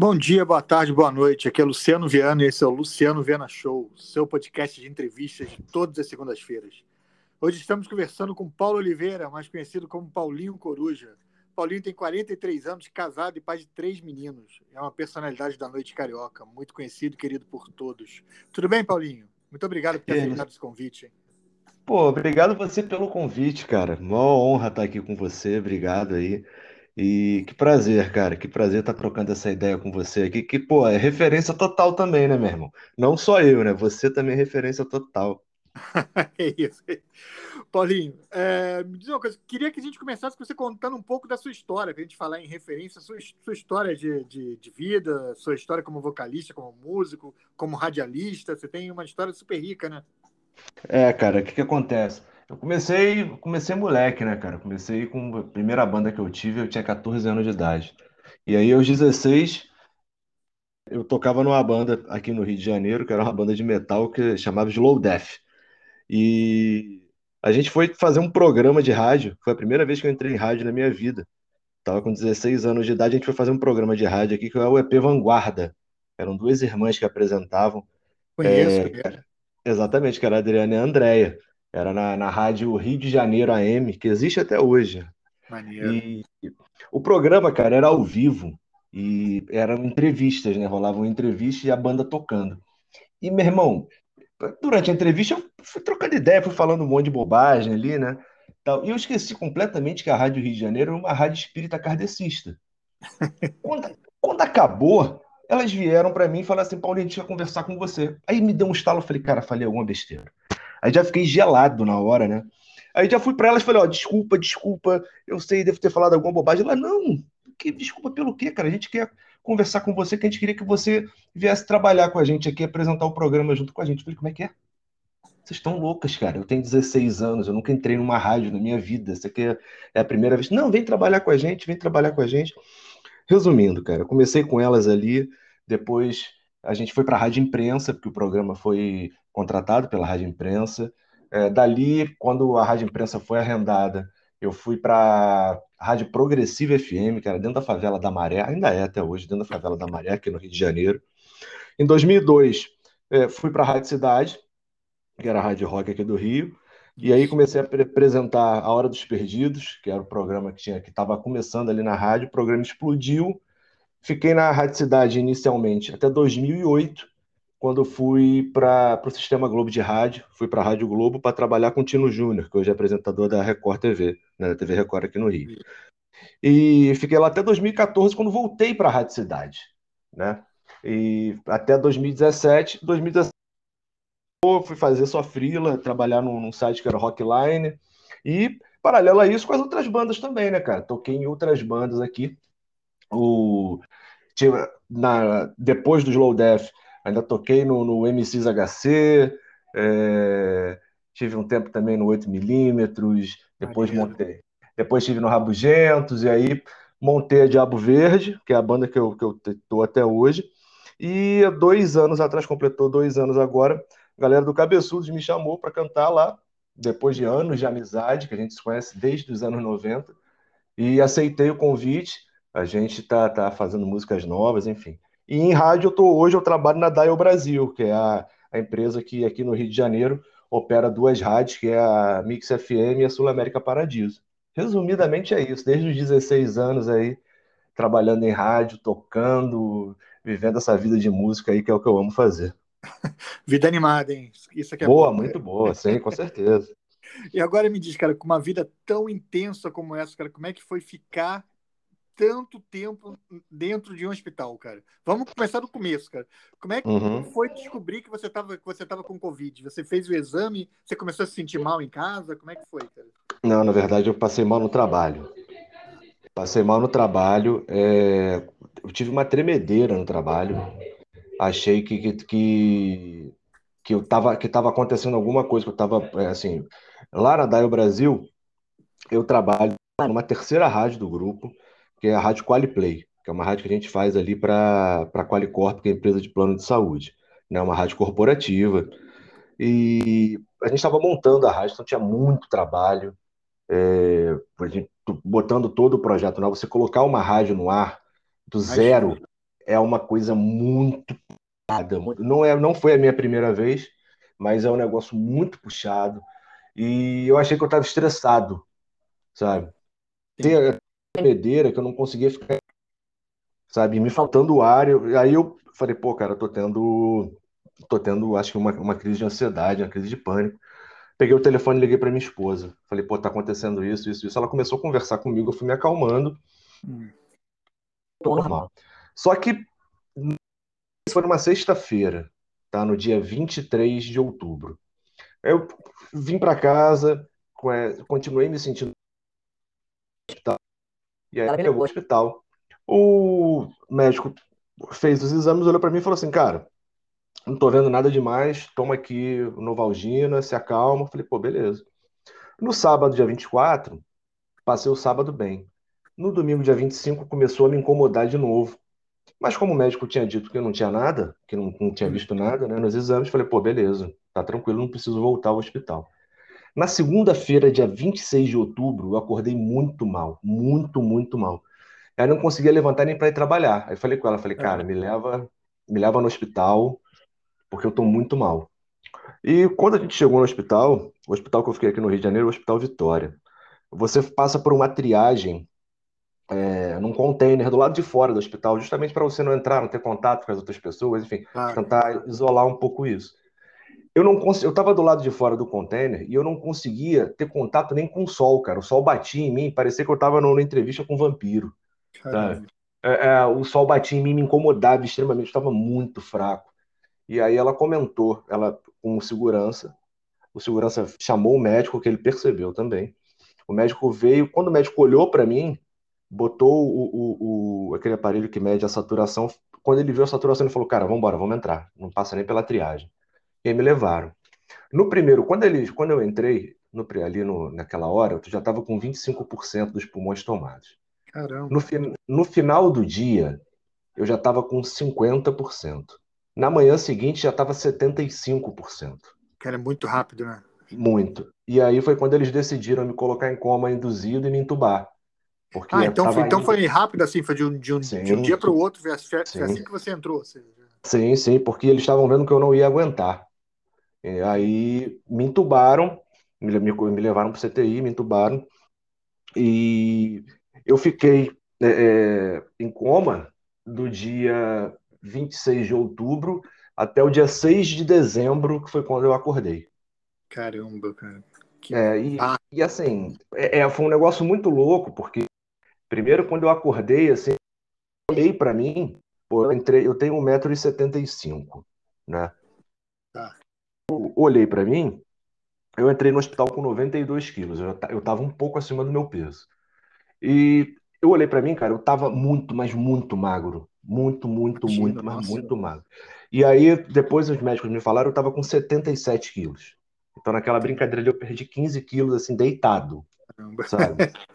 Bom dia, boa tarde, boa noite. Aqui é Luciano Viana e esse é o Luciano Viana Show, seu podcast de entrevistas de todas as segundas-feiras. Hoje estamos conversando com Paulo Oliveira, mais conhecido como Paulinho Coruja. Paulinho tem 43 anos, casado e pai de três meninos. É uma personalidade da noite carioca, muito conhecido e querido por todos. Tudo bem, Paulinho? Muito obrigado por ter aceitado esse convite. Pô, obrigado você pelo convite, cara. Mó honra estar aqui com você, obrigado aí. E que prazer, cara, que prazer estar trocando essa ideia com você aqui, que, pô, é referência total também, né, meu irmão? Não só eu, né? Você também é referência total. é isso. Paulinho, é, me diz uma coisa, queria que a gente começasse com você contando um pouco da sua história, para a gente falar em referência, sua, sua história de, de, de, vida, sua história como vocalista, como músico, como radialista, você tem uma história super rica, né? É, cara, o que que acontece? Eu comecei, comecei moleque, né, cara? Comecei com a primeira banda que eu tive, eu tinha 14 anos de idade. E aí, aos 16, eu tocava numa banda aqui no Rio de Janeiro, que era uma banda de metal que chamava Slow Death. E a gente foi fazer um programa de rádio, foi a primeira vez que eu entrei em rádio na minha vida. Tava com 16 anos de idade, a gente foi fazer um programa de rádio aqui, que é o EP Vanguarda. Eram duas irmãs que apresentavam. Conheço, é, Exatamente, que era a Adriana e a Andréia. Era na, na rádio Rio de Janeiro AM, que existe até hoje. Maneiro. E o programa, cara, era ao vivo. E eram entrevistas, né? Rolavam entrevistas e a banda tocando. E, meu irmão, durante a entrevista eu fui trocando ideia, fui falando um monte de bobagem ali, né? E eu esqueci completamente que a Rádio Rio de Janeiro era uma rádio espírita kardecista. quando, quando acabou, elas vieram para mim e falaram assim: Paulinho, a gente quer conversar com você. Aí me deu um estalo, eu falei, cara, falei alguma besteira. Aí já fiquei gelado na hora, né? Aí já fui para elas e falei, ó, desculpa, desculpa, eu sei, devo ter falado alguma bobagem. Ela, não, que desculpa pelo quê, cara? A gente quer conversar com você, que a gente queria que você viesse trabalhar com a gente aqui, apresentar o programa junto com a gente. Eu falei, como é que é? Vocês estão loucas, cara. Eu tenho 16 anos, eu nunca entrei numa rádio na minha vida. Isso aqui é a primeira vez. Não, vem trabalhar com a gente, vem trabalhar com a gente. Resumindo, cara, comecei com elas ali, depois a gente foi para a Rádio Imprensa, porque o programa foi contratado pela Rádio Imprensa. É, dali, quando a Rádio Imprensa foi arrendada, eu fui para a Rádio Progressiva FM, que era dentro da favela da Maré, ainda é até hoje, dentro da favela da Maré, aqui no Rio de Janeiro. Em 2002, é, fui para a Rádio Cidade, que era a Rádio Rock aqui do Rio, e aí comecei a apresentar A Hora dos Perdidos, que era o programa que tinha que estava começando ali na rádio. O programa explodiu. Fiquei na Rádio Cidade inicialmente até 2008, quando fui para o Sistema Globo de Rádio, fui para a Rádio Globo para trabalhar com o Tino Júnior, que hoje é apresentador da Record TV, né, da TV Record aqui no Rio. E fiquei lá até 2014, quando voltei para a Rádio Cidade, né? E até 2017, 2017 fui fazer só frila, trabalhar num, num, site que era Rockline, e paralelo a isso com as outras bandas também, né, cara? Toquei em outras bandas aqui. O, na, depois do Slow Death, ainda toquei no, no MCs HC, é, tive um tempo também no 8mm, depois montei. Depois estive no Rabugentos, e aí montei a Diabo Verde, que é a banda que eu, que eu tô até hoje. E dois anos atrás, completou dois anos agora, a galera do Cabeçudos me chamou para cantar lá, depois de anos de amizade, que a gente se conhece desde os anos 90, e aceitei o convite. A gente tá, tá fazendo músicas novas, enfim. E em rádio, eu tô, hoje eu trabalho na Dial Brasil, que é a, a empresa que aqui no Rio de Janeiro opera duas rádios, que é a Mix FM e a Sul América Paradiso. Resumidamente é isso, desde os 16 anos aí, trabalhando em rádio, tocando, vivendo essa vida de música aí, que é o que eu amo fazer. Vida animada, hein? Isso aqui é boa, bom, muito boa, sim, com certeza. E agora me diz, cara, com uma vida tão intensa como essa, cara, como é que foi ficar tanto tempo dentro de um hospital, cara? Vamos começar do começo, cara. Como é que uhum. foi descobrir que você estava que você tava com Covid? Você fez o exame? Você começou a se sentir mal em casa? Como é que foi, cara? Não, na verdade eu passei mal no trabalho. Passei mal no trabalho. É... Eu tive uma tremedeira no trabalho achei que, que, que, que eu tava, que tava acontecendo alguma coisa, que eu tava, é, assim, lá na Daio Brasil, eu trabalho numa terceira rádio do grupo, que é a Rádio Qualiplay, que é uma rádio que a gente faz ali para a Qualicorp, que é a empresa de plano de saúde, né, uma rádio corporativa, e a gente estava montando a rádio, então tinha muito trabalho, é, botando todo o projeto, né? você colocar uma rádio no ar do zero, é uma coisa muito puxada. Não, é, não foi a minha primeira vez, mas é um negócio muito puxado. E eu achei que eu estava estressado, sabe? Tremedeira que eu não conseguia ficar, sabe? Me faltando ar. Eu, aí eu falei, pô, cara, eu tô tendo, tô tendo, acho que uma, uma crise de ansiedade, uma crise de pânico. Peguei o telefone e liguei para minha esposa. Falei, pô, tá acontecendo isso, isso, isso. Ela começou a conversar comigo, eu fui me acalmando. Hum. Normal. Só que foi numa sexta-feira, tá? No dia 23 de outubro. Eu vim para casa, continuei me sentindo. E aí levou ao hospital. O médico fez os exames, olhou para mim e falou assim, cara, não tô vendo nada demais, toma aqui Novalgina, se acalma. Falei, pô, beleza. No sábado, dia 24, passei o sábado bem. No domingo, dia 25, começou a me incomodar de novo. Mas como o médico tinha dito que não tinha nada, que não, não tinha visto nada né, nos exames, falei, pô, beleza, tá tranquilo, não preciso voltar ao hospital. Na segunda-feira, dia 26 de outubro, eu acordei muito mal, muito, muito mal. Aí não conseguia levantar nem para ir trabalhar. Aí falei com ela, falei, cara, me leva, me leva no hospital, porque eu tô muito mal. E quando a gente chegou no hospital, o hospital que eu fiquei aqui no Rio de Janeiro, o Hospital Vitória, você passa por uma triagem é, num container do lado de fora do hospital, justamente para você não entrar, não ter contato com as outras pessoas, enfim, ah. tentar isolar um pouco isso. Eu não eu estava do lado de fora do container e eu não conseguia ter contato nem com o sol, cara. O sol batia em mim, parecia que eu estava numa entrevista com um vampiro. É, é, o sol batia em mim, me incomodava extremamente, estava muito fraco. E aí ela comentou, ela com segurança, o segurança chamou o médico, que ele percebeu também. O médico veio, quando o médico olhou para mim, botou o, o, o, aquele aparelho que mede a saturação. Quando ele viu a saturação, ele falou: Cara, vamos embora, vamos entrar. Não passa nem pela triagem. E me levaram. No primeiro, quando, ele, quando eu entrei, no, ali no, naquela hora, eu já estava com 25% dos pulmões tomados. Caramba. No, no final do dia, eu já estava com 50%. Na manhã seguinte, já estava 75%. Cara, é muito rápido, né? Muito. E aí foi quando eles decidiram me colocar em coma induzido e me entubar. Porque ah, então, foi, então foi rápido assim, foi de um, de um, sim, de um dia para o outro, foi assim que você entrou. Assim. Sim, sim, porque eles estavam vendo que eu não ia aguentar. E aí me entubaram, me, me, me levaram para o CTI, me entubaram, e eu fiquei é, é, em coma do dia 26 de outubro até o dia 6 de dezembro, que foi quando eu acordei. Caramba, cara. Que... É, e, ah. e assim, é, é, foi um negócio muito louco, porque Primeiro, quando eu acordei, assim, olhei para mim, pô, eu entrei, eu tenho 1,75m, né? Tá. Eu olhei para mim, eu entrei no hospital com 92 quilos, eu, eu tava um pouco acima do meu peso. E eu olhei para mim, cara, eu tava muito, mas muito magro. Muito, muito, Imagina, muito, mas nossa. muito magro. E aí, depois os médicos me falaram, eu tava com 77 quilos. Então, naquela brincadeira ali, eu perdi 15 quilos, assim, deitado. Caramba. Sabe?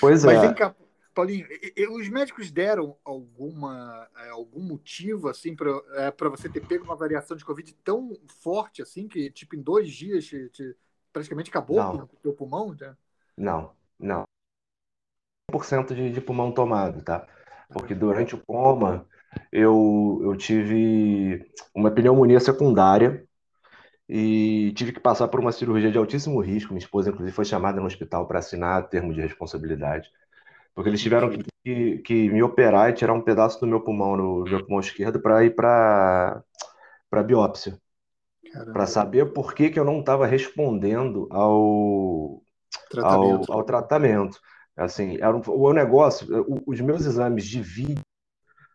Pois Mas é. Vem cá, Paulinho, os médicos deram alguma é, algum motivo assim para é, você ter pego uma variação de Covid tão forte assim que tipo em dois dias te, te, praticamente acabou não. o teu pulmão? Né? Não, não. 100% de, de pulmão tomado, tá? Porque durante o coma eu, eu tive uma pneumonia secundária e tive que passar por uma cirurgia de altíssimo risco. Minha esposa, inclusive, foi chamada no hospital para assinar termo de responsabilidade. Porque eles tiveram que, que, que, me operar e tirar um pedaço do meu pulmão, no meu pulmão esquerdo, para ir para biópsia. Para saber por que, que eu não estava respondendo ao tratamento. Ao, ao tratamento. Assim, era um, o negócio, os meus exames de vídeo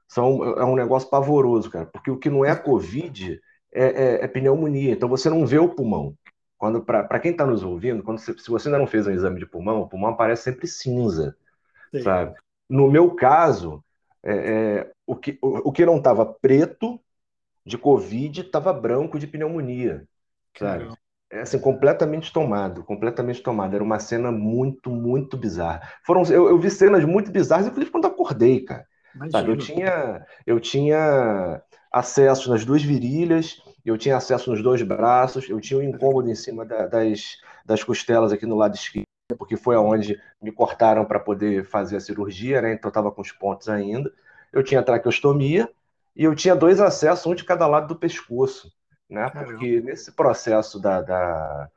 são é um negócio pavoroso, cara, porque o que não é Covid é, é, é pneumonia. Então você não vê o pulmão. Quando para quem está nos ouvindo, quando se você ainda não fez um exame de pulmão, o pulmão aparece sempre cinza sabe? No meu caso, é, é, o, que, o, o que não estava preto de Covid estava branco de pneumonia, sabe? É assim, completamente tomado, completamente tomado. Era uma cena muito, muito bizarra. Foram, eu, eu vi cenas muito bizarras, inclusive quando acordei, cara. Sabe? Eu tinha, eu tinha acesso nas duas virilhas, eu tinha acesso nos dois braços, eu tinha um incômodo em cima da, das, das costelas aqui no lado esquerdo porque foi aonde me cortaram para poder fazer a cirurgia, né? Então estava com os pontos ainda. Eu tinha traqueostomia, e eu tinha dois acessos, um de cada lado do pescoço, né? Porque nesse processo da, da,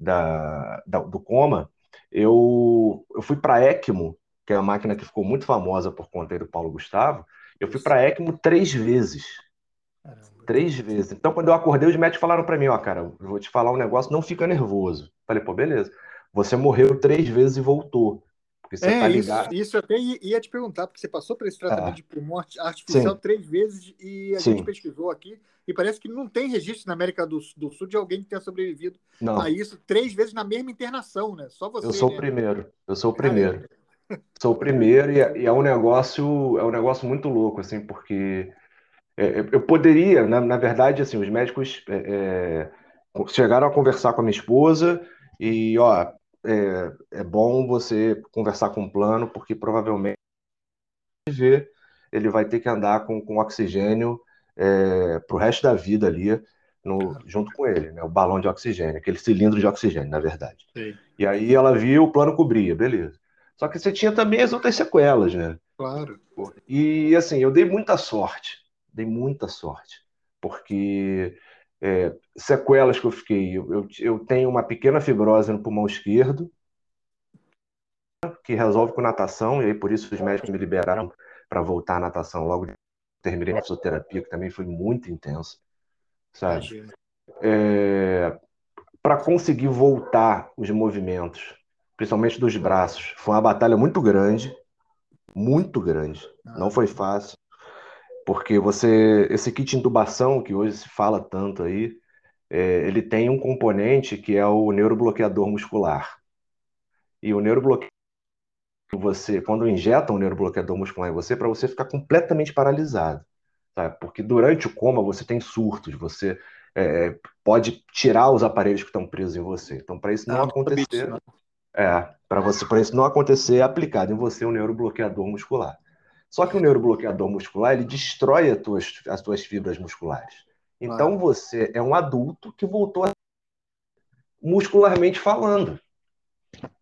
da, da do coma, eu, eu fui para ECMO, que é a máquina que ficou muito famosa por conta do Paulo Gustavo. Eu fui para ECMO três vezes. Caramba. Três vezes. Então, quando eu acordei, os médicos falaram para mim: Ó, cara, eu vou te falar um negócio, não fica nervoso. Falei, pô, beleza. Você morreu três vezes e voltou. Porque você é, tá ligado. Isso, isso até ia te perguntar, porque você passou por esse tratamento é. de pulmão artificial Sim. três vezes e a Sim. gente pesquisou aqui e parece que não tem registro na América do, do Sul de alguém que tenha sobrevivido não. a isso três vezes na mesma internação, né? Só você. Eu sou né? o primeiro. Eu sou o primeiro. Sou o primeiro e, é, e, é um negócio é um negócio muito louco assim, porque é, eu poderia, na, na, verdade, assim, os médicos é, é, chegaram a conversar com a minha esposa e, ó, é, é bom você conversar com o plano, porque provavelmente ele vai ter que andar com, com oxigênio é, para o resto da vida ali, no, junto com ele, né? O balão de oxigênio, aquele cilindro de oxigênio, na verdade. Sim. E aí ela viu, o plano cobria, beleza. Só que você tinha também as outras sequelas, né? Claro. E assim, eu dei muita sorte, dei muita sorte, porque é, sequelas que eu fiquei. Eu, eu, eu, tenho uma pequena fibrose no pulmão esquerdo, que resolve com natação, e aí por isso os médicos me liberaram para voltar à natação logo de terminei a fisioterapia, que também foi muito intensa, sabe? É, para conseguir voltar os movimentos, principalmente dos braços, foi uma batalha muito grande, muito grande. Não foi fácil. Porque você, esse kit de intubação que hoje se fala tanto aí, é, ele tem um componente que é o neurobloqueador muscular. E o neurobloqueador, você, quando injeta um neurobloqueador muscular em você, para você ficar completamente paralisado. Sabe? Porque durante o coma você tem surtos, você é, pode tirar os aparelhos que estão presos em você. Então, para isso não, ah, acontecer, não. é, para você, para isso não acontecer, é aplicado em você um neurobloqueador muscular. Só que o neurobloqueador muscular, ele destrói as tuas, as tuas fibras musculares. Então você é um adulto que voltou a... muscularmente falando.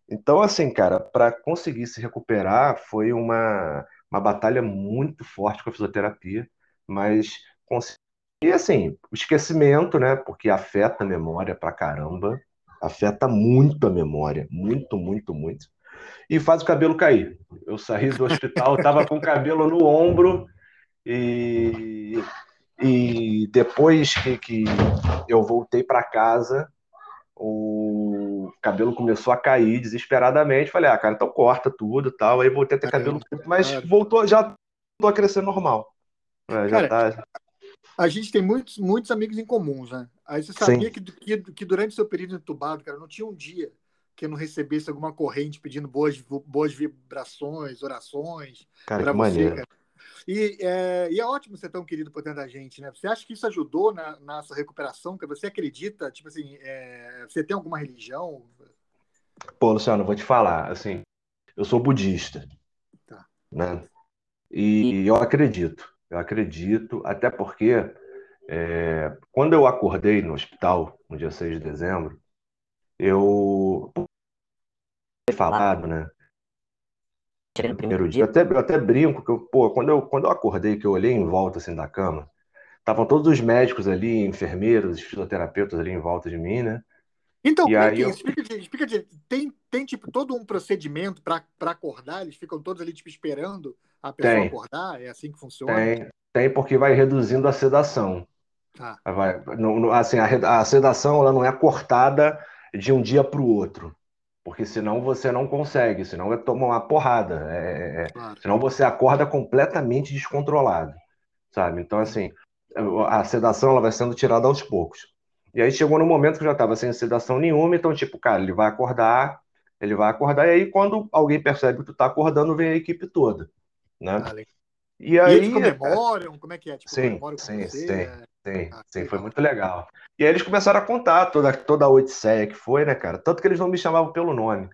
Então, assim, cara, para conseguir se recuperar foi uma, uma batalha muito forte com a fisioterapia, mas e assim, o esquecimento, né? Porque afeta a memória pra caramba, afeta muito a memória, muito, muito, muito e faz o cabelo cair. Eu saí do hospital, estava com o cabelo no ombro e, e depois que, que eu voltei para casa, o cabelo começou a cair desesperadamente. Falei, ah, cara, então corta tudo tal. Aí voltei a ter cabelo curto, mas voltou, já voltou a crescer normal. É, já cara, tá... A gente tem muitos, muitos amigos em comuns, né? Aí você sabia que, que, que, durante o seu período entubado, cara, não tinha um dia que eu não recebesse alguma corrente pedindo boas, boas vibrações, orações para você, cara. E é, e é ótimo ser tão querido por tanta gente, né? Você acha que isso ajudou na, na sua recuperação? Que você acredita? Tipo assim, é, você tem alguma religião? Pô, Luciano, vou te falar, assim, eu sou budista, tá. né? E eu acredito, eu acredito, até porque é, quando eu acordei no hospital, no dia 6 de dezembro, eu falado, né? No primeiro dia, eu até, eu até brinco que eu, pô, quando eu, quando eu acordei, que eu olhei em volta assim da cama, estavam todos os médicos ali, enfermeiros, fisioterapeutas ali em volta de mim, né? Então, e aí é eu... explica, explica, tem, tem tipo todo um procedimento para acordar? Eles ficam todos ali tipo esperando a pessoa tem. acordar? É assim que funciona? Tem, tem porque vai reduzindo a sedação. Tá. Vai, não, assim, a, a sedação ela não é cortada de um dia para o outro. Porque senão você não consegue, senão vai tomar uma porrada. É, é, é, claro. Senão você acorda completamente descontrolado, sabe? Então, assim, a sedação ela vai sendo tirada aos poucos. E aí chegou no momento que já estava sem sedação nenhuma, então, tipo, cara, ele vai acordar, ele vai acordar, e aí quando alguém percebe que tu tá acordando, vem a equipe toda, né? Ah, e aí... E eles comemoram? Como é que é? Tipo, sim, sim, sim. É... Sim, ah, sim, foi muito legal. E aí eles começaram a contar toda, toda a odisseia que foi, né, cara? Tanto que eles não me chamavam pelo nome.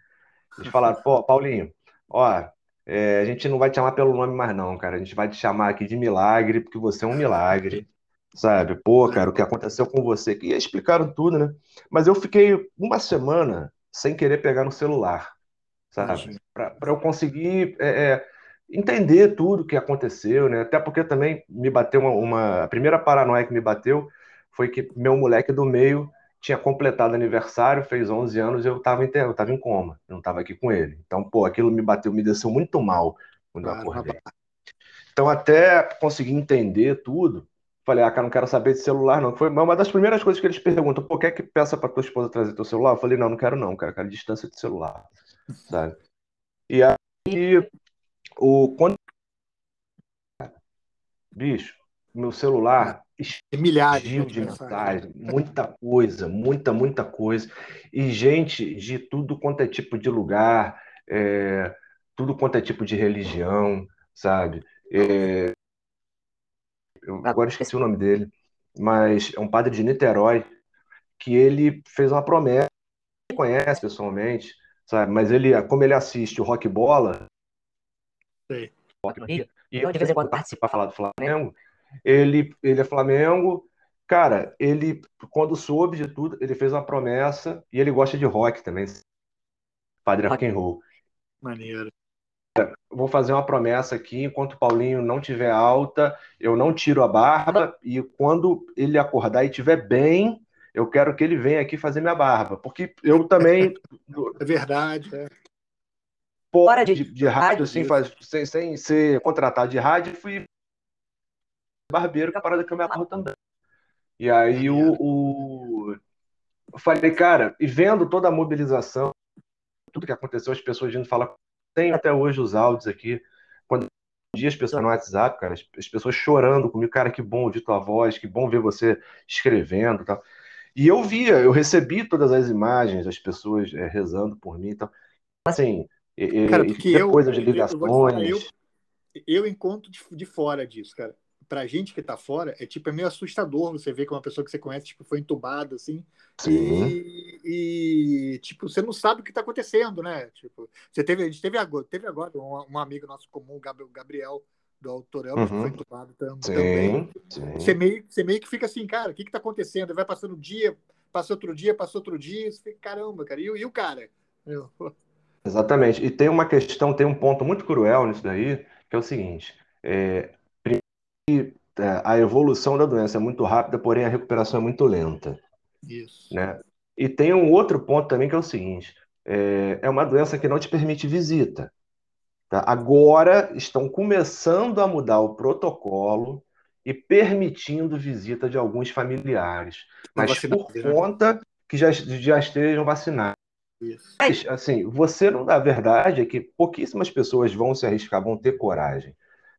Eles falaram, pô, Paulinho, ó, é, a gente não vai te chamar pelo nome mais não, cara. A gente vai te chamar aqui de milagre, porque você é um milagre, sabe? Pô, cara, o que aconteceu com você? E explicaram tudo, né? Mas eu fiquei uma semana sem querer pegar no celular, sabe? Para eu conseguir é, é, entender tudo o que aconteceu, né? Até porque também me bateu uma, uma, A primeira paranoia que me bateu foi que meu moleque do meio tinha completado aniversário, fez 11 anos e eu estava em, eu tava em coma, não estava aqui com ele. Então, pô, aquilo me bateu, me desceu muito mal quando eu acordei. Então, até conseguir entender tudo, falei, ah, cara, não quero saber de celular, não. Foi uma das primeiras coisas que eles perguntam, pô, quer que peça para tua esposa trazer teu celular? Eu falei, não, não quero não, cara, quero distância de celular, sabe? E aí, o, quando... Bicho, meu celular é milhares de mensagens, muita coisa, muita, muita coisa. E gente de tudo quanto é tipo de lugar, é, tudo quanto é tipo de religião, sabe? É, eu agora esqueci o nome dele, mas é um padre de Niterói que ele fez uma promessa, conhece pessoalmente, sabe? Mas ele, como ele assiste o Rock Bola, Sei. E, e eu de vez em quando participo para falar do Flamengo, ele, ele é Flamengo. Cara, ele, quando soube de tudo, ele fez uma promessa e ele gosta de rock também. Padre rock and roll. Maneiro. Vou fazer uma promessa aqui, enquanto o Paulinho não tiver alta, eu não tiro a barba e quando ele acordar e estiver bem, eu quero que ele venha aqui fazer minha barba, porque eu também É verdade, é. Fora de, de, rádio, assim, faz, sem, sem ser contratado de rádio, fui barbeiro, que a parada que eu me amarro também. E aí o, o, eu falei, cara, e vendo toda a mobilização, tudo que aconteceu, as pessoas vindo falar, tem até hoje os áudios aqui, quando dia as pessoas no WhatsApp, cara, as, as, pessoas chorando comigo, cara, que bom ouvir tua voz, que bom ver você escrevendo, tal. E eu via, eu recebi todas as imagens, as pessoas é, rezando por mim, então, assim, cara, porque eu, coisas de ligações. Eu, eu, eu, encontro de, de fora disso, cara pra gente que tá fora, é tipo, é meio assustador você ver que uma pessoa que você conhece, tipo, foi entubada, assim. E, e, tipo, você não sabe o que tá acontecendo, né? Tipo, você teve, a gente teve agora, teve agora um, um amigo nosso comum, o Gabriel, do Autorel, uhum. que foi uhum. entubado tam, sim, também. Sim. Você, meio, você meio que fica assim, cara, o que que tá acontecendo? Vai passando um dia, passa outro dia, passa outro dia, você fica, caramba, cara, e, e o cara? Eu... Exatamente. E tem uma questão, tem um ponto muito cruel nisso daí, que é o seguinte: é, a evolução da doença é muito rápida, porém a recuperação é muito lenta. Isso. Né? E tem um outro ponto também que é o seguinte: é, é uma doença que não te permite visita. Tá? Agora estão começando a mudar o protocolo e permitindo visita de alguns familiares, mas por né? conta que já, já estejam vacinados. Isso. Mas, assim, você não, na verdade, é que pouquíssimas pessoas vão se arriscar, vão ter coragem.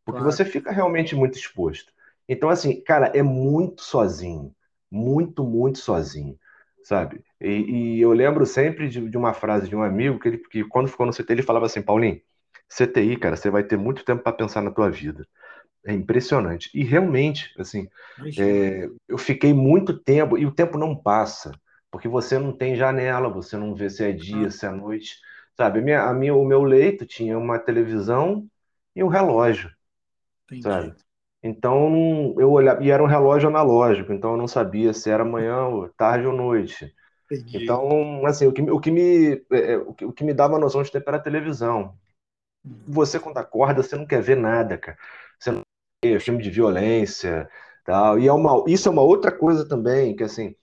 Porque claro. você fica realmente muito exposto. Então, assim, cara, é muito sozinho. Muito, muito sozinho. Sabe? E, e eu lembro sempre de, de, uma frase de um amigo que, ele, que, quando ficou no CTI, ele falava assim: Paulinho, CTI, cara, você vai ter muito tempo para pensar na tua vida. É impressionante. E realmente, assim, é, eu fiquei muito tempo, e o tempo não passa, porque você não tem janela, você não vê se é dia, ah. se é noite. Sabe, a minha, a minha, o meu leito tinha uma televisão e um relógio. Entendi. sabe? Então eu olhava, e era um relógio analógico, então eu não sabia se era manhã, tarde ou noite. Entendi. Então, assim, o que, o que me é, é, o que, o que me dava noção de tempo era a televisão. Hum. Você, quando acorda, você não quer ver nada, cara. Você não quer filme de violência, tal. E é uma, isso é uma outra coisa também, que assim,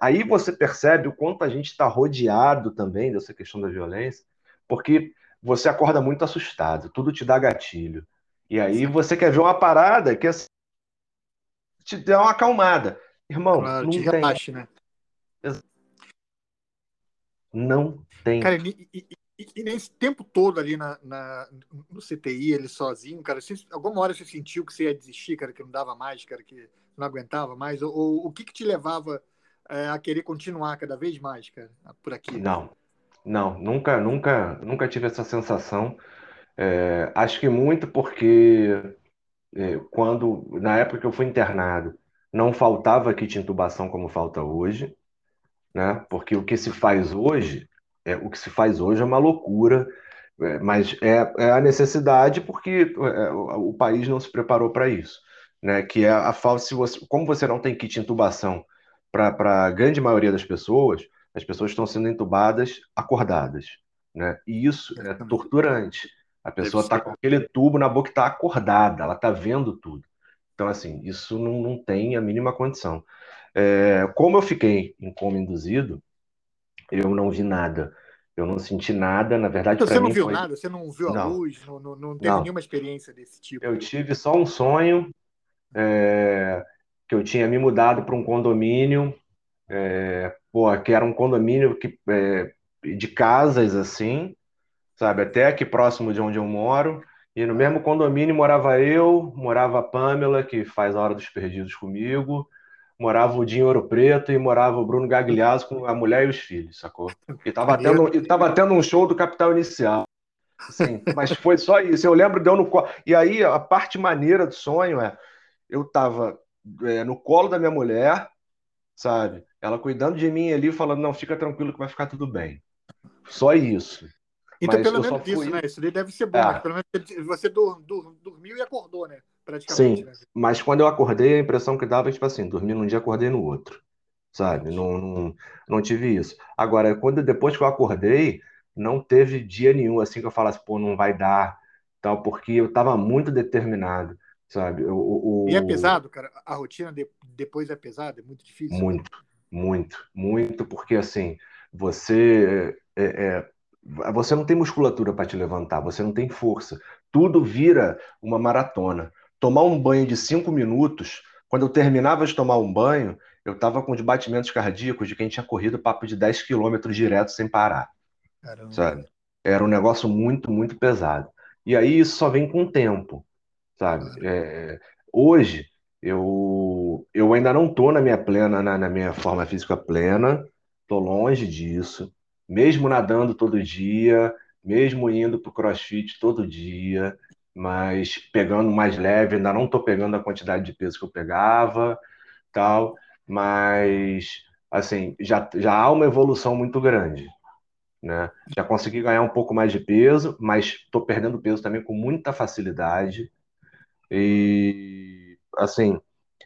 aí você percebe o quanto a gente está rodeado também dessa questão da violência, porque você acorda muito assustado, tudo te dá gatilho. E aí você quer ver uma parada que assim, te dá uma acalmada. Irmão, claro, não te tem. Relaxe, né? Não tem. Cara, e, e, e, nesse tempo todo ali na, na, no CTI, ele sozinho, cara, você, alguma hora você sentiu que você ia desistir, cara, que não dava mais, cara, que não aguentava mais? Ou, ou o que, que te levava é, a querer continuar cada vez mais, cara, por aqui? Não, não, nunca, nunca, nunca tive essa sensação. É, acho que muito porque é, quando, na época que eu fui internado, não faltava kit intubação como falta hoje, né? Porque o que se faz hoje, é, o que se faz hoje é uma loucura, é, mas é, é, a necessidade porque é, o, o, país não se preparou para isso, né? Que é a falta, se você, como você não tem kit intubação para a grande maioria das pessoas, as pessoas estão sendo intubadas acordadas, né? E isso é torturante. A pessoa está com aquele tubo na boca e está acordada, ela está vendo tudo. Então, assim, isso não, não tem a mínima condição. É, como eu fiquei em coma induzido, eu não vi nada. Eu não senti nada, na verdade. Então, você não mim viu foi... nada? Você não viu a não. luz? Não, não, não teve não. nenhuma experiência desse tipo? Eu tive só um sonho é, que eu tinha me mudado para um condomínio, é, pô, que era um condomínio que, é, de casas assim, sabe, até aqui próximo de onde eu moro. E no mesmo condomínio morava eu, morava a Pamela, que faz a Hora dos Perdidos comigo, morava o Dinho Ouro Preto e morava o Bruno Gagliasso com a mulher e os filhos, sacou? E tava tendo, e tava tendo um show do Capital Inicial. Sim, mas foi só isso. Eu lembro deu no colo. E aí a parte maneira do sonho é eu tava é, no colo da minha mulher, sabe? Ela cuidando de mim ali, falando, não, fica tranquilo que vai ficar tudo bem. Só isso. Então, Mas pelo eu menos fui- isso, né? Isso daí deve ser bom, É. né? Pelo menos você dur- dur- dormiu e acordou, né? Praticamente. Sim, Né? mas quando eu acordei, a impressão que dava é tipo assim, dormi num dia, acordei no outro, sabe? Não, não, não tive isso. Agora, quando depois que eu acordei, não teve dia nenhum assim que eu falasse, pô, não vai dar, tal, porque eu estava muito determinado, sabe? O, o- E é pesado, cara? A rotina de- depois é pesada? É muito difícil? Muito, muito, muito, porque assim, você é, é, você não tem musculatura para te levantar, você não tem força. Tudo vira uma maratona. Tomar um banho de cinco minutos, quando eu terminava de tomar um banho, eu estava com os batimentos cardíacos de quem tinha corrido papo de 10 quilômetros direto sem parar, Caramba. sabe? Era um negócio muito, muito pesado. E aí isso só vem com o tempo, sabe? É, hoje eu, eu ainda não estou na minha plena, na, na minha forma física plena, estou longe disso. Mesmo nadando todo dia, mesmo indo para o CrossFit todo dia, mas pegando mais leve, ainda não estou pegando a quantidade de peso que eu pegava, tal, mas assim, já, já há uma evolução muito grande, né? Já consegui ganhar um pouco mais de peso, mas estou perdendo peso também com muita facilidade. E assim,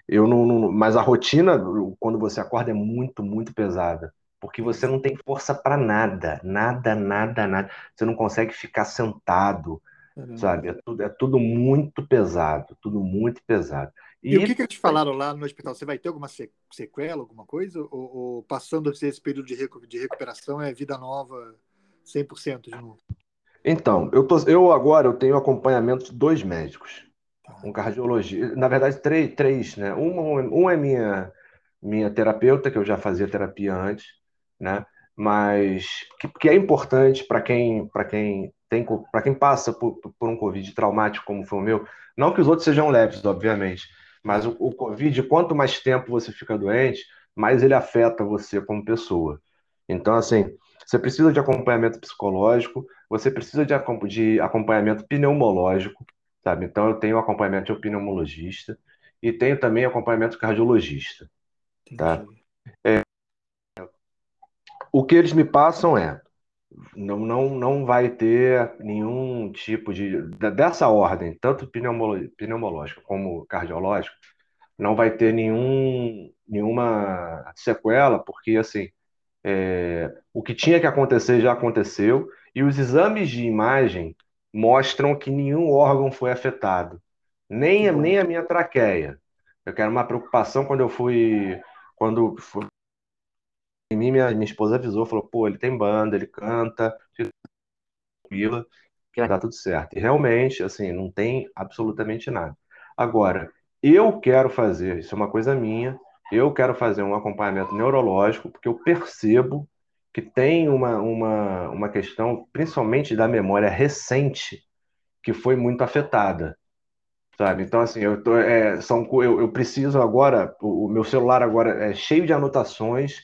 eu não, não- mas a rotina quando você acorda é muito, muito pesada, porque você não tem força para nada, nada, nada, nada. Você não consegue ficar sentado, Caramba. sabe? É tudo, é tudo muito pesado, tudo muito pesado. E, o que, que eles falaram lá no hospital? Você vai ter alguma se- sequela, alguma coisa? Ou, ou passando esse período de, recu- de recuperação é vida nova 100% de novo? Então, eu tô, eu agora eu tenho acompanhamento de dois médicos. Tá. um cardiologista, na verdade, três, três, né? Um, um é minha, minha terapeuta, que eu já fazia terapia antes, né? Mas que, que é importante para quem, para quem tem, para quem passa por, por um Covid traumático como foi o meu. Não que os outros sejam leves, obviamente, mas o, o Covid, quanto mais tempo você fica doente, mais ele afeta você como pessoa. Então, assim, você precisa de acompanhamento psicológico, você precisa de, de acompanhamento pneumológico, sabe? Então, eu tenho acompanhamento de um pneumologista e tenho também acompanhamento cardiologista. Tá. Entendi. O que eles me passam é, não, não, não vai ter nenhum tipo de, dessa ordem, tanto pneumolo- pneumológica como cardiológica, não vai ter nenhum, nenhuma sequela, porque, assim, é, o que tinha que acontecer já aconteceu, e os exames de imagem mostram que nenhum órgão foi afetado, nem, nem a minha traqueia. Eu quero uma preocupação quando eu fui, quando fui, mim, minha, minha esposa avisou, falou, pô, ele tem banda, ele canta, tranquila, que dar tudo certo. E realmente, assim, não tem absolutamente nada. Agora, eu quero fazer, isso é uma coisa minha, eu quero fazer um acompanhamento neurológico, porque eu percebo que tem uma, uma, uma questão, principalmente da memória recente, que foi muito afetada. Sabe? Então, assim, eu, tô, é, são, eu, eu preciso agora, o, o meu celular agora é cheio de anotações,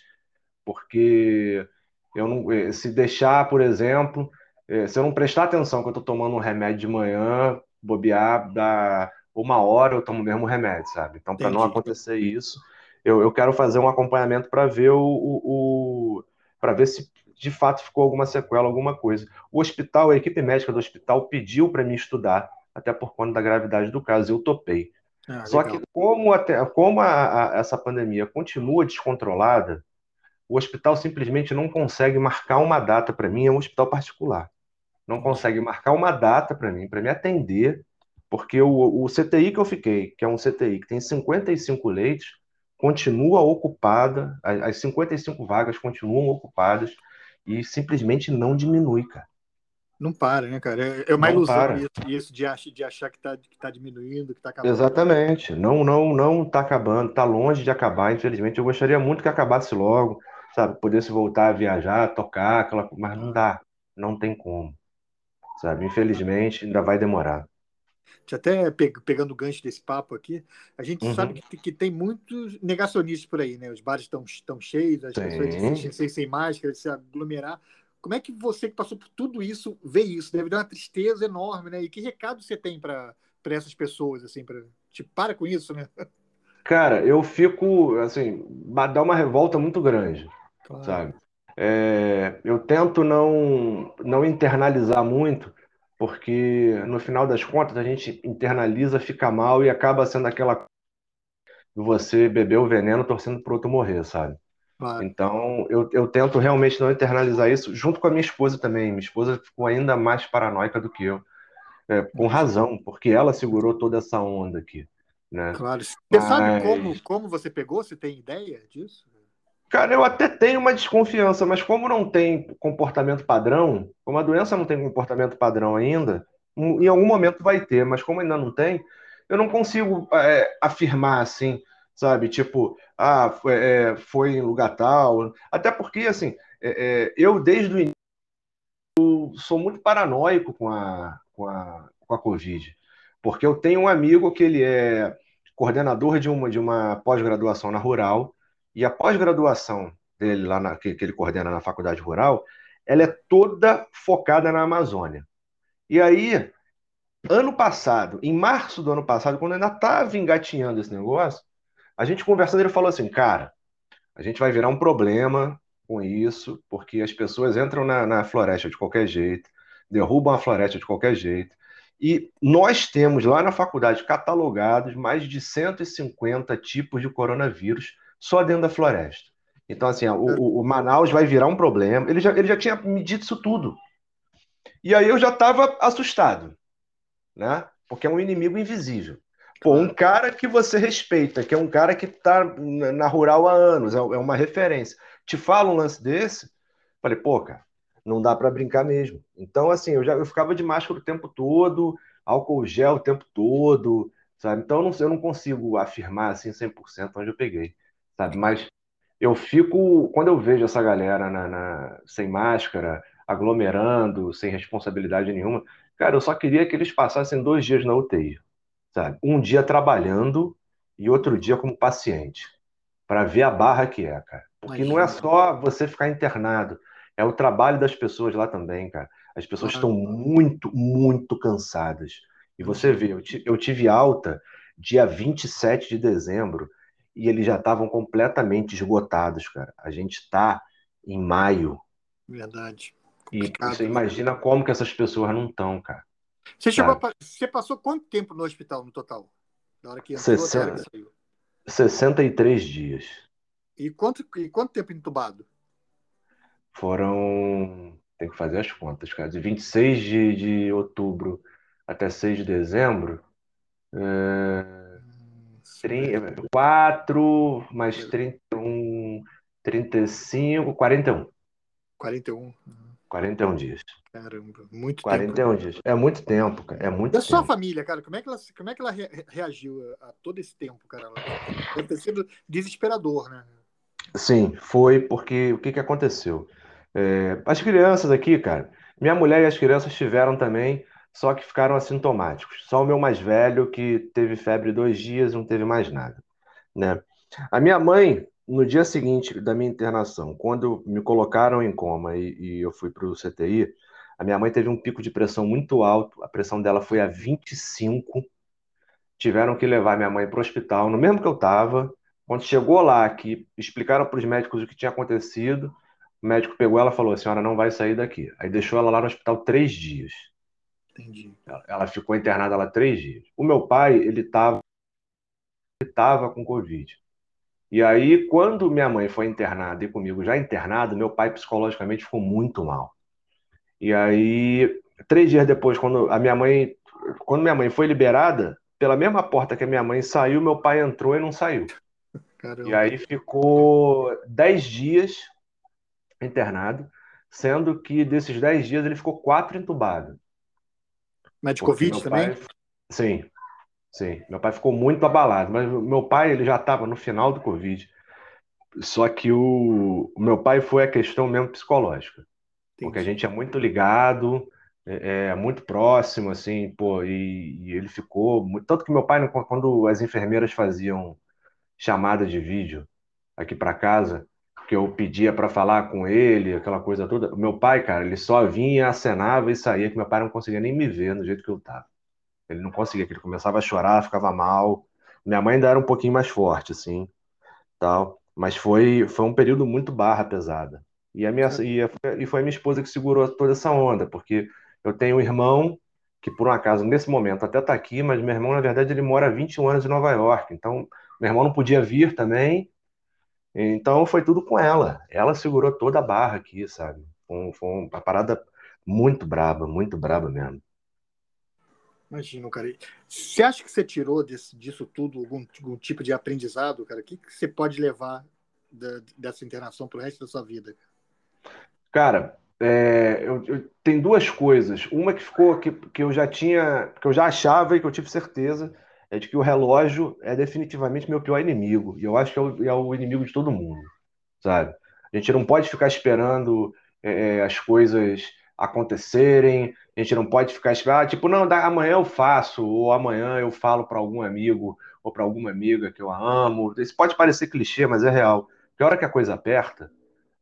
porque eu não, eh, se deixar, por exemplo, eh, se eu não prestar atenção que eu estou tomando um remédio de manhã, bobear, dá uma hora eu tomo o mesmo remédio, sabe? Então, para não acontecer isso, eu, eu quero fazer um acompanhamento para ver o, o, o para ver se de fato ficou alguma sequela, alguma coisa. O hospital, a equipe médica do hospital pediu para mim estudar, até por conta da gravidade do caso, e eu topei. Ah, Só legal. que como, até, como a- a- essa pandemia continua descontrolada, o hospital simplesmente não consegue marcar uma data para mim, é um hospital particular. não consegue marcar uma data para mim, para me atender, porque o, o CTI que eu fiquei, que é um CTI que tem 55 leitos, continua ocupada, as 55 vagas continuam ocupadas e simplesmente não diminui, cara. Não para, né, cara? É, é uma não ilusão isso, isso, de, achar, de achar que está tá diminuindo, que está acabando. Exatamente. Não, não, não está acabando, está longe de acabar, infelizmente. Eu gostaria muito que acabasse logo, sabe? Pudesse voltar a viajar, tocar, aquela... mas não dá, não tem como, sabe? Infelizmente, ainda vai demorar. Até pegando o gancho desse papo aqui, a gente uhum. sabe que, que, tem muitos negacionistas por aí, né? Os bares estão, estão cheios, as pessoas desistem sem, sem máscara, de se aglomerar. Como é que você que passou por tudo isso vê isso? Deve dar uma tristeza enorme, né? E que recado você tem para essas pessoas, assim, para tipo, para com isso, né? Cara, eu fico, assim, dá uma revolta muito grande, claro. sabe? É, eu tento não, não internalizar muito, porque no final das contas a gente internaliza, fica mal e acaba sendo aquela você beber o veneno torcendo para outro morrer, sabe? Claro. Então, eu, eu tento realmente não internalizar isso, junto com a minha esposa também. Minha esposa ficou ainda mais paranoica do que eu. É, com razão, porque ela segurou toda essa onda aqui. Né? Claro. Você Mas... sabe como, como você pegou? Você tem ideia disso? Cara, eu até tenho uma desconfiança, mas como não tem comportamento padrão, como a doença não tem comportamento padrão ainda, em algum momento vai ter, mas como ainda não tem, eu não consigo é, afirmar assim, sabe? Tipo, ah, foi, é, foi em lugar tal. Até porque, assim, é, é, eu desde o início sou muito paranoico com a, com a, com a Covid. Porque eu tenho um amigo que ele é coordenador de uma, de uma pós-graduação na Rural, e a pós-graduação dele lá na, que, que ele coordena na Faculdade Rural, ela é toda focada na Amazônia. E aí, ano passado, em março do ano passado, quando ainda estava engatinhando esse negócio, a gente conversando, ele falou assim, cara, a gente vai virar um problema com isso, porque as pessoas entram na, na floresta de qualquer jeito, derrubam a floresta de qualquer jeito, e nós temos lá na faculdade catalogados mais de 150 tipos de coronavírus só dentro da floresta. Então, assim, o, o Manaus vai virar um problema. Ele já, ele já tinha me dito isso tudo. E aí eu já estava assustado, né? Porque é um inimigo invisível. Pô, um cara que você respeita, que é um cara que está na rural há anos, é, é uma referência. Te fala um lance desse, falei, pô, cara, não dá para brincar mesmo. Então, assim, eu já eu ficava de máscara o tempo todo, álcool gel o tempo todo, sabe? Então, eu não, eu não consigo afirmar, assim, 100% onde eu peguei, sabe? Mas eu fico, quando eu vejo essa galera na, na, sem máscara, aglomerando, sem responsabilidade nenhuma, cara, eu só queria que eles passassem dois dias na UTI sabe? Um dia trabalhando e outro dia como paciente, para ver a barra que é, cara. Porque Imagina. não é só você ficar internado, é o trabalho das pessoas lá também, cara. As pessoas estão muito, muito cansadas. E você vê, eu tive alta dia 27 de dezembro e eles já estavam completamente esgotados, cara. A gente está em maio. Verdade. Complicado, e você imagina como que essas pessoas não estão, cara. Você, a, você passou quanto tempo no hospital no total? Na hora que entrou, 60, 63 dias. E quanto, e quanto tempo entubado? Foram. Tem que fazer as contas, cara. De 26 de, de outubro até 6 de dezembro. É, 4 mais 31, 35, 41. 41. 41 dias. Caramba, muito 41 tempo. dias. É muito tempo, cara. É muito e a sua família, cara, como é que ela, como é que ela reagiu a, todo esse tempo, cara? Deve ter sido desesperador, né? Sim, foi porque o que, que aconteceu? É, as crianças aqui, cara, minha mulher e as crianças tiveram também, só que ficaram assintomáticos. Só o meu mais velho que teve febre dois dias, não teve mais nada, né? A minha mãe, no dia seguinte da minha internação, quando me colocaram em coma e, e eu fui para o CTI, a minha mãe teve um pico de pressão muito alto, a pressão dela foi a 25. Tiveram que levar minha mãe para o hospital, no mesmo que eu estava. Quando chegou lá, que explicaram para os médicos o que tinha acontecido, o médico pegou ela e falou: a senhora não vai sair daqui. Aí deixou ela lá no hospital três dias. Entendi. Ela ficou internada lá três dias. O meu pai, ele estava ele tava com Covid. E aí, quando minha mãe foi internada e comigo já internado, meu pai psicologicamente ficou muito mal. E aí três dias depois, quando a minha mãe, quando minha mãe foi liberada, pela mesma porta que a minha mãe saiu, meu pai entrou e não saiu. Caramba. E aí ficou dez dias internado, sendo que desses dez dias ele ficou quatro entubado. Mas de Covid também? Pai... Sim, sim. Meu pai ficou muito abalado, mas meu pai ele já estava no final do Covid. Só que o, o meu pai foi a questão mesmo psicológica. Entendi. Porque a gente é muito ligado, é, é muito próximo, assim, pô, e, e, ele ficou. Tanto que meu pai, quando as enfermeiras faziam chamada de vídeo aqui para casa, que eu pedia para falar com ele, aquela coisa toda, meu pai, cara, ele só vinha, acenava e saía, que meu pai não conseguia nem me ver do jeito que eu tava. Ele não conseguia, que ele começava a chorar, ficava mal. Minha mãe ainda era um pouquinho mais forte, assim, tal. Mas foi, foi um período muito barra pesada. E, a minha, e, a, e foi a minha esposa que segurou toda essa onda, porque eu tenho um irmão que, por um acaso, nesse momento até está aqui, mas meu irmão, na verdade, ele mora há 21 anos em Nova York. Então, meu irmão não podia vir também. Então, foi tudo com ela. Ela segurou toda a barra aqui, sabe? Foi, foi uma parada muito braba, muito braba mesmo. Imagino, cara. Você acha que você tirou desse, disso tudo algum, algum, tipo de aprendizado, cara? O que, que você pode levar da, dessa internação para o resto da sua vida? Cara, é, eu, eu, tem duas coisas. Uma que ficou que, que eu já tinha, que eu já achava e que eu tive certeza é de que o relógio é definitivamente meu pior inimigo. E eu acho que é o, é o inimigo de todo mundo, sabe? A gente não pode ficar esperando é, é as coisas acontecerem, a gente não pode ficar esperando, ah, tipo, não, amanhã eu faço, ou amanhã eu falo para algum amigo ou para alguma amiga que eu amo. Isso pode parecer clichê, mas é real. Porque a hora que a coisa aperta,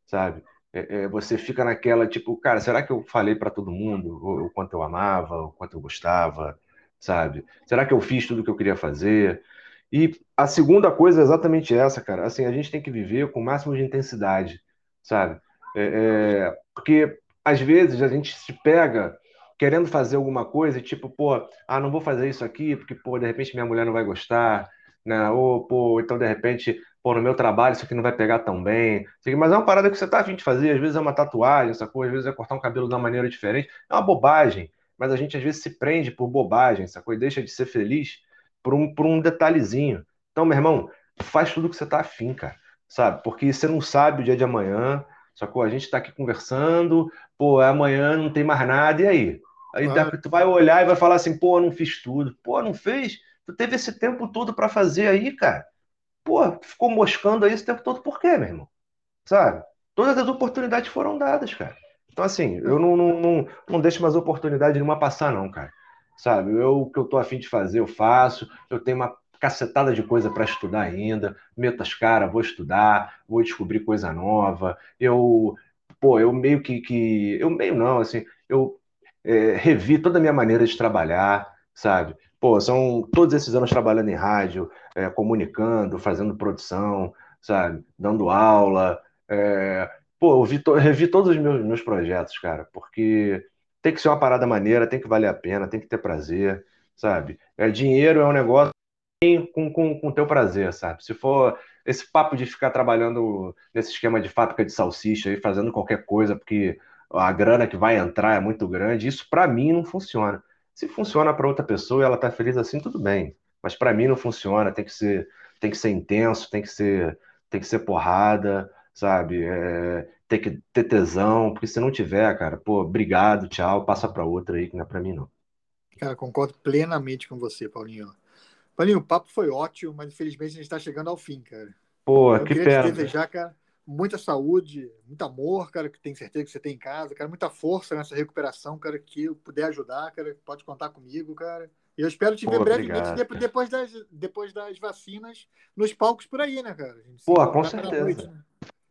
sabe? É, é, você fica naquela, tipo, cara, será que eu falei para todo mundo o, o, quanto eu amava, o quanto eu gostava, sabe? Será que eu fiz tudo o que eu queria fazer? E a segunda coisa é exatamente essa, cara. Assim, a gente tem que viver com o máximo de intensidade, sabe? É, é porque às vezes a gente se pega querendo fazer alguma coisa e tipo, pô, ah, não vou fazer isso aqui porque, pô, de repente minha mulher não vai gostar, né? Ou, pô, então de repente, pô, no meu trabalho isso aqui não vai pegar tão bem. Mas é uma parada que você tá afim de fazer, às vezes é uma tatuagem, essa coisa, às vezes é cortar um cabelo de uma maneira diferente. É uma bobagem, mas a gente às vezes se prende por bobagem, essa coisa, deixa de ser feliz por um, por um detalhezinho. Então, meu irmão, faz tudo que você tá afim, cara, sabe? Porque você não sabe o dia de amanhã, Sacou? A gente está aqui conversando, pô, amanhã não tem mais nada, e aí? Aí tu vai olhar e vai falar assim, pô, não fiz tudo. Pô, não fez? Tu teve esse tempo todo para fazer aí, cara. Pô, ficou moscando aí esse tempo todo por quê, meu irmão? Sabe? Todas as oportunidades foram dadas, cara. Então, assim, eu não, não, não, não deixo mais oportunidade nenhuma passar, não, cara. Sabe? Eu, o que eu tô afim de fazer, eu faço. Eu tenho uma cacetada de coisa para estudar ainda, meto as caras, vou estudar, vou descobrir coisa nova. Eu, pô, eu meio que, que eu meio não, assim, eu é, revi toda a minha maneira de trabalhar, sabe? Pô, são todos esses anos trabalhando em rádio, é, comunicando, fazendo produção, sabe? Dando aula. É, pô, eu vi, revi todos os meus, meus projetos, cara, porque tem que ser uma parada maneira, tem que valer a pena, tem que ter prazer, sabe? É, dinheiro é um negócio com, com, com teu prazer, sabe? Se for esse papo de ficar trabalhando nesse esquema de fábrica de salsicha e fazendo qualquer coisa porque a grana que vai entrar é muito grande, isso para mim não funciona. Se funciona para outra pessoa e ela tá feliz assim, tudo bem. Mas para mim não funciona, tem que ser, tem que ser intenso, tem que ser, tem que ser porrada, sabe? É, tem que ter tesão, porque se não tiver, cara, pô, obrigado, tchau, passa para outra aí que não é para mim não. Cara, concordo plenamente com você, Paulinho. Paulinho, o papo foi ótimo, mas infelizmente a gente está chegando ao fim, cara. Pô, Eu que queria pena. te desejar, cara, muita saúde, muito amor, cara, que tenho certeza que você tem em casa, cara, muita força nessa recuperação, cara, que eu puder ajudar, cara, pode contar comigo, cara. E eu espero te ver Pô, brevemente obrigado, depois, das, depois das vacinas nos palcos por aí, né, cara? Pô, com certeza. Noite, né?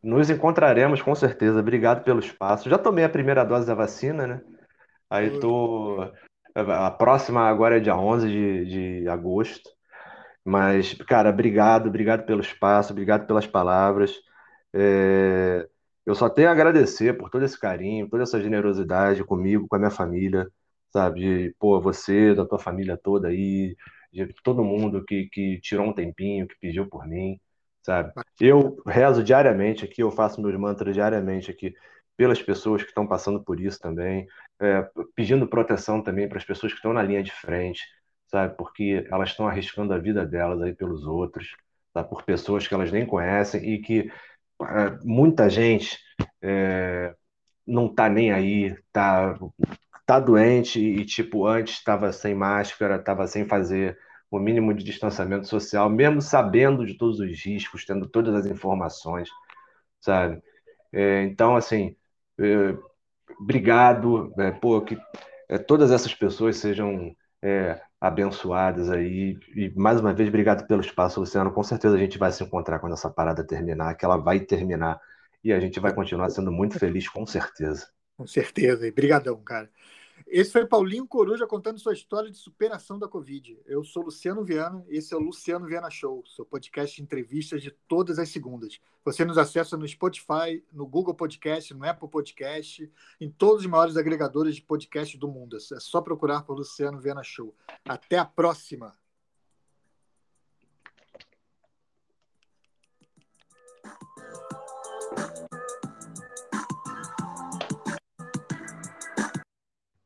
Nos encontraremos, com certeza. Obrigado pelo espaço. Já tomei a primeira dose da vacina, né? Aí tô. A próxima agora é dia 11 de, de agosto. Mas, cara, obrigado, obrigado pelo espaço, obrigado pelas palavras. É, eu só tenho a agradecer por todo esse carinho, toda essa generosidade comigo, com a minha família, sabe? De, pô, você, da tua família toda aí, de todo mundo que, que tirou um tempinho, que pediu por mim, sabe? Eu rezo diariamente aqui, eu faço meus mantras diariamente aqui, pelas pessoas que estão passando por isso também, é, pedindo proteção também para as pessoas que estão na linha de frente, sabe? Porque elas estão arriscando a vida delas aí pelos outros, tá? por pessoas que elas nem conhecem e que é, muita gente é, não tá nem aí, tá, tá doente e, tipo, antes estava sem máscara, estava sem fazer o mínimo de distanciamento social, mesmo sabendo de todos os riscos, tendo todas as informações, sabe? É, então, assim, é, obrigado, é, pô, que é, todas essas pessoas sejam é, abençoadas aí. E mais uma vez, obrigado pelo espaço, Luciano. Com certeza a gente vai se encontrar quando essa parada terminar, que ela vai terminar. E a gente vai continuar sendo muito feliz, com certeza. Com certeza. E brigadão, cara. Esse foi Paulinho Coruja contando sua história de superação da Covid. Eu sou Luciano Viana, esse é o Luciano Viana Show, seu podcast de entrevistas de todas as segundas. Você nos acessa no Spotify, no Google Podcast, no Apple Podcast, em todos os maiores agregadores de podcast do mundo. É só procurar por Luciano Viana Show. Até a próxima!